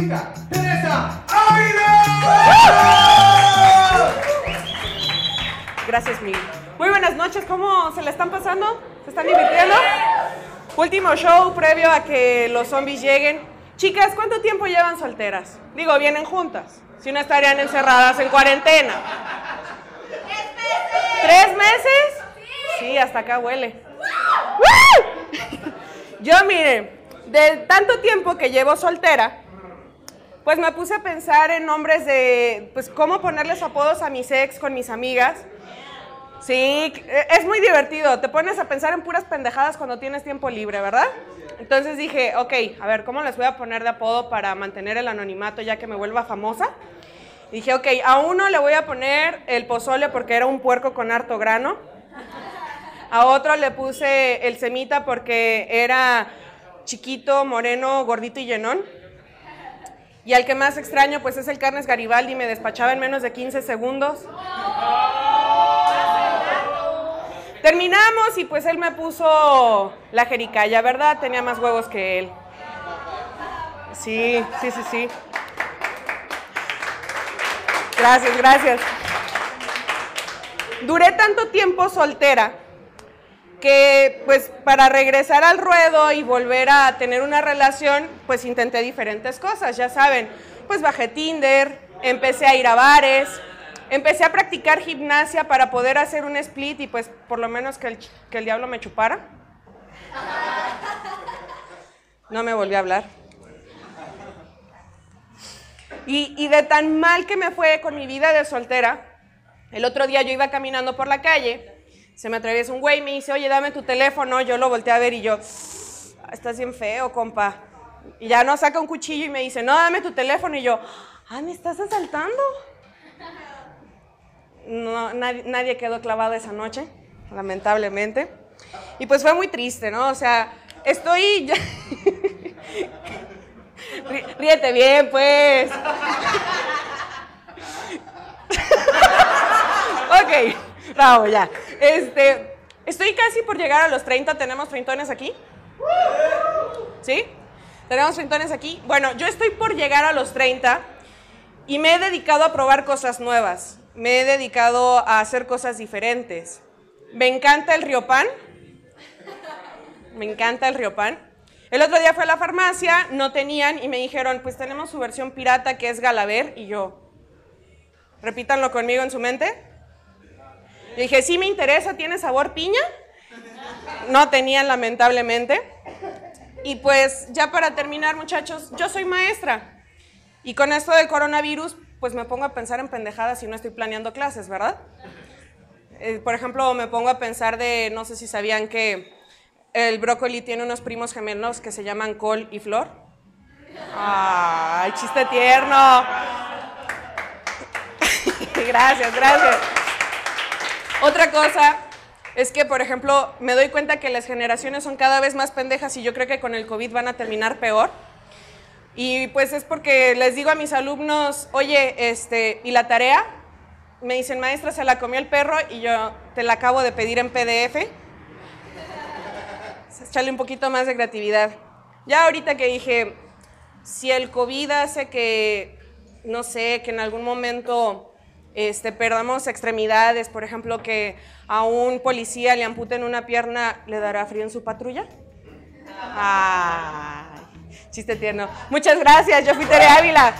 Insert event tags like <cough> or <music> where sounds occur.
Jessica Teresa Ávila. Gracias, Miguel. Muy buenas noches, ¿cómo se la están pasando? ¿Se están divirtiendo? Último show previo a que los zombies lleguen. Chicas, ¿cuánto tiempo llevan solteras? Digo, vienen juntas. Si no estarían encerradas en cuarentena. ¿Tres meses? Sí, hasta acá huele. Yo, miren, de tanto tiempo que llevo soltera, pues me puse a pensar en nombres de, pues, cómo ponerles apodos a mis ex con mis amigas. Sí, es muy divertido. Te pones a pensar en puras pendejadas cuando tienes tiempo libre, ¿verdad? Entonces dije, ok, a ver, ¿cómo les voy a poner de apodo para mantener el anonimato ya que me vuelva famosa? dije, ok, a uno le voy a poner el pozole porque era un puerco con harto grano. A otro le puse el semita porque era chiquito, moreno, gordito y llenón. Y al que más extraño, pues es el Carnes Garibaldi, me despachaba en menos de 15 segundos. Terminamos y pues él me puso la jericaya, ¿verdad? Tenía más huevos que él. Sí, sí, sí, sí. Gracias, gracias. Duré tanto tiempo soltera que pues para regresar al ruedo y volver a tener una relación, pues intenté diferentes cosas, ya saben. Pues bajé Tinder, empecé a ir a bares, empecé a practicar gimnasia para poder hacer un split y pues por lo menos que el, que el diablo me chupara. No me volví a hablar. Y, y, de tan mal que me fue con mi vida de soltera, el otro día yo iba caminando por la calle, se me atraviesa un güey y me dice, oye, dame tu teléfono, yo lo volteé a ver y yo, estás bien feo, compa. Y ya no saca un cuchillo y me dice, no, dame tu teléfono y yo, ah, ¿me estás asaltando? no, nadie, quedó clavado esa noche, lamentablemente. Y pues fue muy triste, ¿no? O sea, estoy... <laughs> Ríete bien, pues. <laughs> ok, bravo, ya. Este, estoy casi por llegar a los 30. ¿Tenemos treintones aquí? ¿Sí? ¿Tenemos treintones aquí? Bueno, yo estoy por llegar a los 30 y me he dedicado a probar cosas nuevas me he dedicado a hacer cosas diferentes. Me encanta el riopan. Me encanta el riopan. El otro día fue a la farmacia, no tenían y me dijeron, pues tenemos su versión pirata que es Galaver y yo, repítanlo conmigo en su mente. Y dije, sí me interesa, ¿tiene sabor piña? No tenían lamentablemente. Y pues ya para terminar muchachos, yo soy maestra y con esto del coronavirus pues me pongo a pensar en pendejadas y no estoy planeando clases, ¿verdad? Eh, por ejemplo, me pongo a pensar de, no sé si sabían que el brócoli tiene unos primos gemelos que se llaman Col y Flor. ¡Ay, chiste tierno! <laughs> gracias, gracias. Otra cosa es que, por ejemplo, me doy cuenta que las generaciones son cada vez más pendejas y yo creo que con el COVID van a terminar peor. Y pues es porque les digo a mis alumnos, oye, este, ¿y la tarea? Me dicen, maestra, se la comió el perro y yo te la acabo de pedir en PDF. Echarle un poquito más de creatividad. Ya ahorita que dije, si el COVID hace que, no sé, que en algún momento este, perdamos extremidades, por ejemplo, que a un policía le amputen una pierna, ¿le dará frío en su patrulla? Ay, chiste tierno. Muchas gracias, yo fui Tere Ávila.